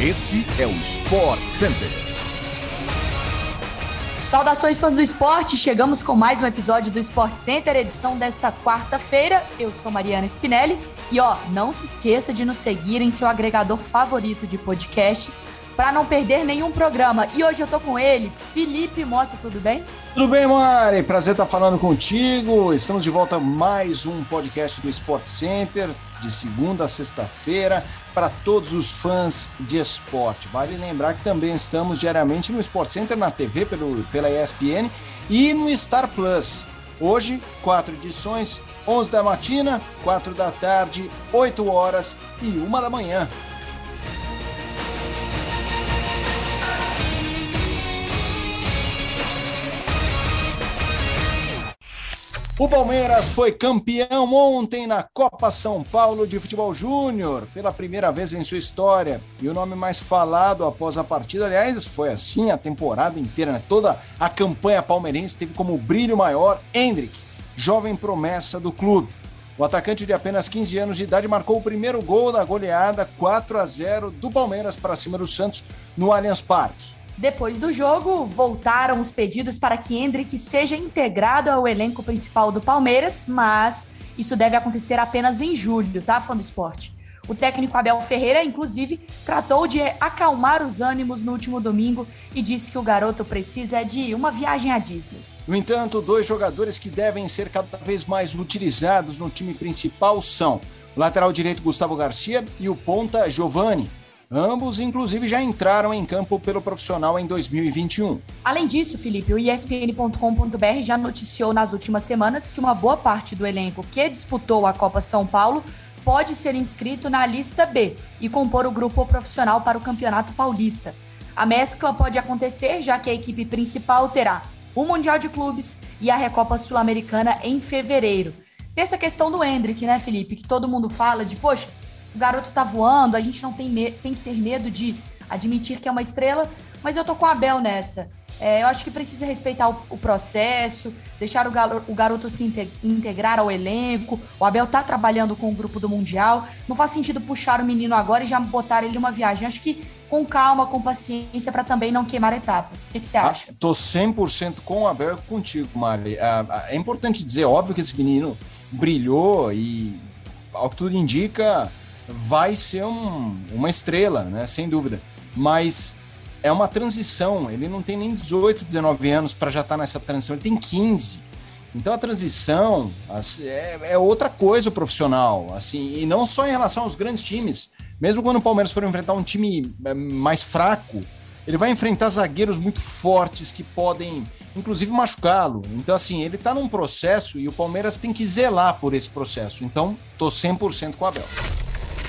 Este é o Sport Center. Saudações fãs do esporte, chegamos com mais um episódio do Sport Center, edição desta quarta-feira. Eu sou Mariana Spinelli e ó, não se esqueça de nos seguir em seu agregador favorito de podcasts para não perder nenhum programa. E hoje eu tô com ele, Felipe Mota, tudo bem? Tudo bem, Mari? Prazer estar falando contigo. Estamos de volta a mais um podcast do Sport Center de segunda a sexta-feira para todos os fãs de esporte. Vale lembrar que também estamos diariamente no Sport Center na TV pelo, pela ESPN e no Star Plus. Hoje, quatro edições, 11 da matina, 4 da tarde, 8 horas e 1 da manhã. O Palmeiras foi campeão ontem na Copa São Paulo de Futebol Júnior, pela primeira vez em sua história. E o nome mais falado após a partida, aliás, foi assim a temporada inteira, né? toda a campanha palmeirense teve como brilho maior Hendrick, jovem promessa do clube. O atacante de apenas 15 anos de idade marcou o primeiro gol da goleada 4 a 0 do Palmeiras para cima do Santos no Allianz Parque. Depois do jogo, voltaram os pedidos para que Hendrick seja integrado ao elenco principal do Palmeiras, mas isso deve acontecer apenas em julho, tá, fã do esporte? O técnico Abel Ferreira, inclusive, tratou de acalmar os ânimos no último domingo e disse que o garoto precisa de uma viagem à Disney. No entanto, dois jogadores que devem ser cada vez mais utilizados no time principal são o lateral direito Gustavo Garcia e o ponta Giovani, Ambos, inclusive, já entraram em campo pelo profissional em 2021. Além disso, Felipe, o ESPN.com.br já noticiou nas últimas semanas que uma boa parte do elenco que disputou a Copa São Paulo pode ser inscrito na lista B e compor o grupo profissional para o Campeonato Paulista. A mescla pode acontecer já que a equipe principal terá o Mundial de Clubes e a Recopa Sul-Americana em fevereiro. Tem essa questão do Hendrick, né, Felipe? Que todo mundo fala de, poxa, o garoto tá voando, a gente não tem, tem que ter medo de admitir que é uma estrela, mas eu tô com a Abel nessa. É, eu acho que precisa respeitar o, o processo, deixar o, galo, o, garoto se integrar ao elenco. O Abel tá trabalhando com o grupo do Mundial. Não faz sentido puxar o menino agora e já botar ele numa viagem. Acho que com calma, com paciência, para também não queimar etapas. O que, que você ah, acha? Ah, tô 100% com o Abel e contigo, Mari. Ah, ah, é importante dizer, óbvio que esse menino brilhou e, ao que tudo indica, vai ser um, uma estrela, né? Sem dúvida. Mas é uma transição. Ele não tem nem 18, 19 anos para já estar tá nessa transição. Ele tem 15. Então a transição assim, é, é, outra coisa profissional, assim, e não só em relação aos grandes times. Mesmo quando o Palmeiras for enfrentar um time é, mais fraco, ele vai enfrentar zagueiros muito fortes que podem, inclusive, machucá-lo. Então, assim, ele está num processo e o Palmeiras tem que zelar por esse processo. Então, tô 100% com o Abel.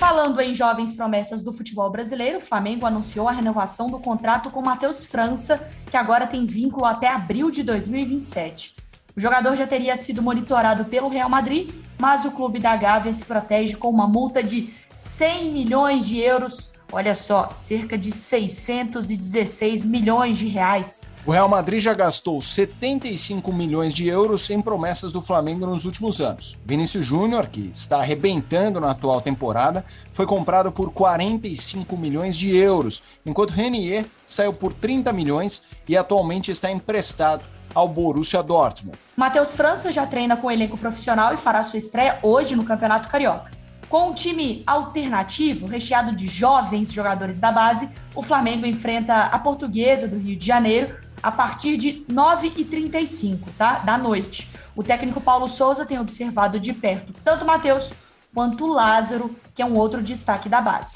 Falando em jovens promessas do futebol brasileiro, o Flamengo anunciou a renovação do contrato com Matheus França, que agora tem vínculo até abril de 2027. O jogador já teria sido monitorado pelo Real Madrid, mas o clube da Gávea se protege com uma multa de 100 milhões de euros Olha só, cerca de 616 milhões de reais. O Real Madrid já gastou 75 milhões de euros em promessas do Flamengo nos últimos anos. Vinícius Júnior, que está arrebentando na atual temporada, foi comprado por 45 milhões de euros, enquanto Renier saiu por 30 milhões e atualmente está emprestado ao Borussia Dortmund. Matheus França já treina com o elenco profissional e fará sua estreia hoje no Campeonato Carioca. Com um time alternativo, recheado de jovens jogadores da base, o Flamengo enfrenta a Portuguesa do Rio de Janeiro a partir de 9h35 tá? da noite. O técnico Paulo Souza tem observado de perto tanto o Matheus quanto o Lázaro, que é um outro destaque da base.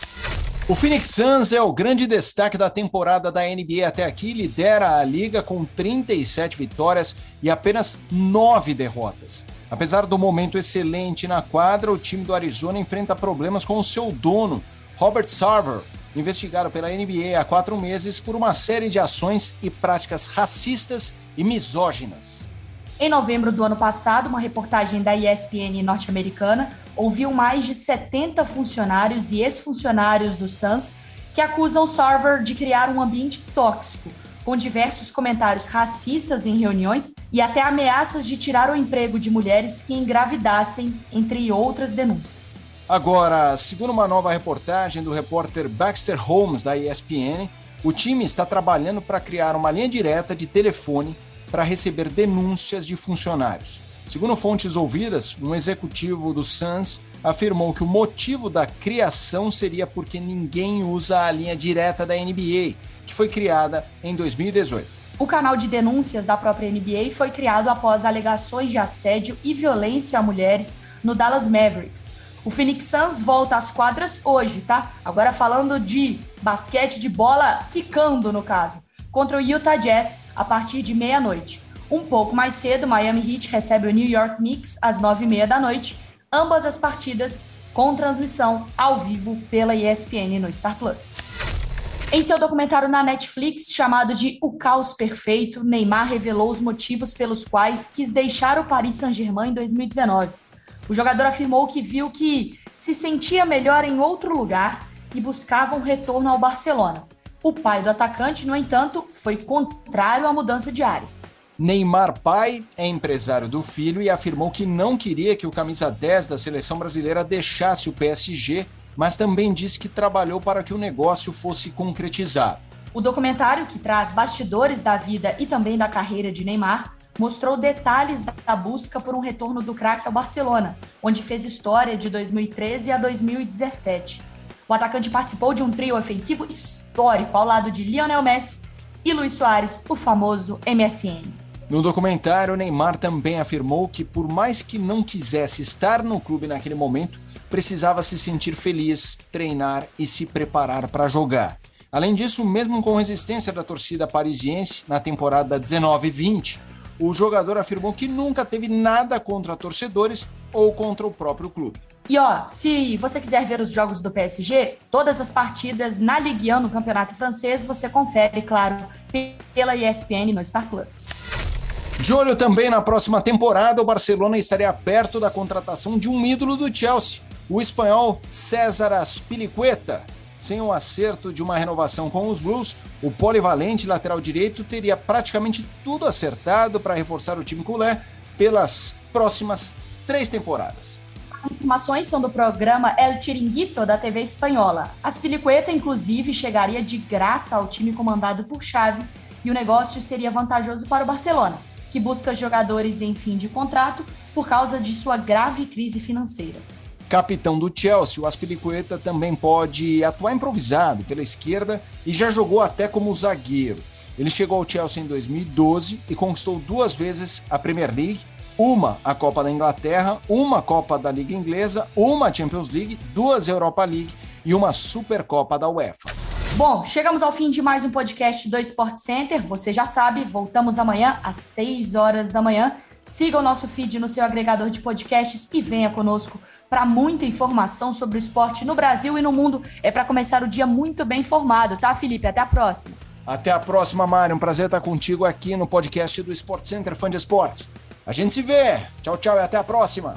O Phoenix Suns é o grande destaque da temporada da NBA até aqui, lidera a liga com 37 vitórias e apenas 9 derrotas. Apesar do momento excelente na quadra, o time do Arizona enfrenta problemas com o seu dono, Robert Sarver, investigado pela NBA há quatro meses por uma série de ações e práticas racistas e misóginas. Em novembro do ano passado, uma reportagem da ESPN norte-americana ouviu mais de 70 funcionários e ex-funcionários do Suns que acusam Sarver de criar um ambiente tóxico com diversos comentários racistas em reuniões e até ameaças de tirar o emprego de mulheres que engravidassem, entre outras denúncias. Agora, segundo uma nova reportagem do repórter Baxter Holmes da ESPN, o time está trabalhando para criar uma linha direta de telefone para receber denúncias de funcionários. Segundo fontes ouvidas, um executivo do Suns afirmou que o motivo da criação seria porque ninguém usa a linha direta da NBA, que foi criada em 2018. O canal de denúncias da própria NBA foi criado após alegações de assédio e violência a mulheres no Dallas Mavericks. O Phoenix Suns volta às quadras hoje, tá? Agora falando de basquete de bola, quicando no caso, contra o Utah Jazz a partir de meia-noite. Um pouco mais cedo, Miami Heat recebe o New York Knicks às nove e meia da noite. Ambas as partidas com transmissão ao vivo pela ESPN no Star Plus. Em seu documentário na Netflix chamado de O Caos Perfeito, Neymar revelou os motivos pelos quais quis deixar o Paris Saint-Germain em 2019. O jogador afirmou que viu que se sentia melhor em outro lugar e buscava um retorno ao Barcelona. O pai do atacante, no entanto, foi contrário à mudança de ares. Neymar pai é empresário do filho e afirmou que não queria que o camisa 10 da seleção brasileira deixasse o PSG, mas também disse que trabalhou para que o negócio fosse concretizado. O documentário, que traz bastidores da vida e também da carreira de Neymar, mostrou detalhes da busca por um retorno do craque ao Barcelona, onde fez história de 2013 a 2017. O atacante participou de um trio ofensivo histórico ao lado de Lionel Messi e Luiz Soares, o famoso MSN. No documentário, Neymar também afirmou que, por mais que não quisesse estar no clube naquele momento, precisava se sentir feliz, treinar e se preparar para jogar. Além disso, mesmo com resistência da torcida parisiense na temporada 19-20, o jogador afirmou que nunca teve nada contra torcedores ou contra o próprio clube. E ó, se você quiser ver os jogos do PSG, todas as partidas na Ligue 1 no Campeonato Francês, você confere, claro, pela ESPN no Star Plus. De olho também na próxima temporada, o Barcelona estaria perto da contratação de um ídolo do Chelsea, o espanhol César Aspilicueta. Sem o acerto de uma renovação com os Blues, o polivalente lateral direito teria praticamente tudo acertado para reforçar o time culé pelas próximas três temporadas. As informações são do programa El Chiringuito da TV espanhola. Aspilicueta, inclusive, chegaria de graça ao time comandado por Xavi e o negócio seria vantajoso para o Barcelona que busca jogadores em fim de contrato por causa de sua grave crise financeira. Capitão do Chelsea, o Aspilicueta também pode atuar improvisado pela esquerda e já jogou até como zagueiro. Ele chegou ao Chelsea em 2012 e conquistou duas vezes a Premier League, uma a Copa da Inglaterra, uma Copa da Liga Inglesa, uma Champions League, duas Europa League e uma Supercopa da UEFA. Bom, chegamos ao fim de mais um podcast do Sport Center. Você já sabe, voltamos amanhã às 6 horas da manhã. Siga o nosso feed no seu agregador de podcasts e venha conosco para muita informação sobre o esporte no Brasil e no mundo. É para começar o dia muito bem informado, tá, Felipe? Até a próxima. Até a próxima, Mário. Um prazer estar contigo aqui no podcast do Sport Center Fã de Esportes. A gente se vê. Tchau, tchau e até a próxima.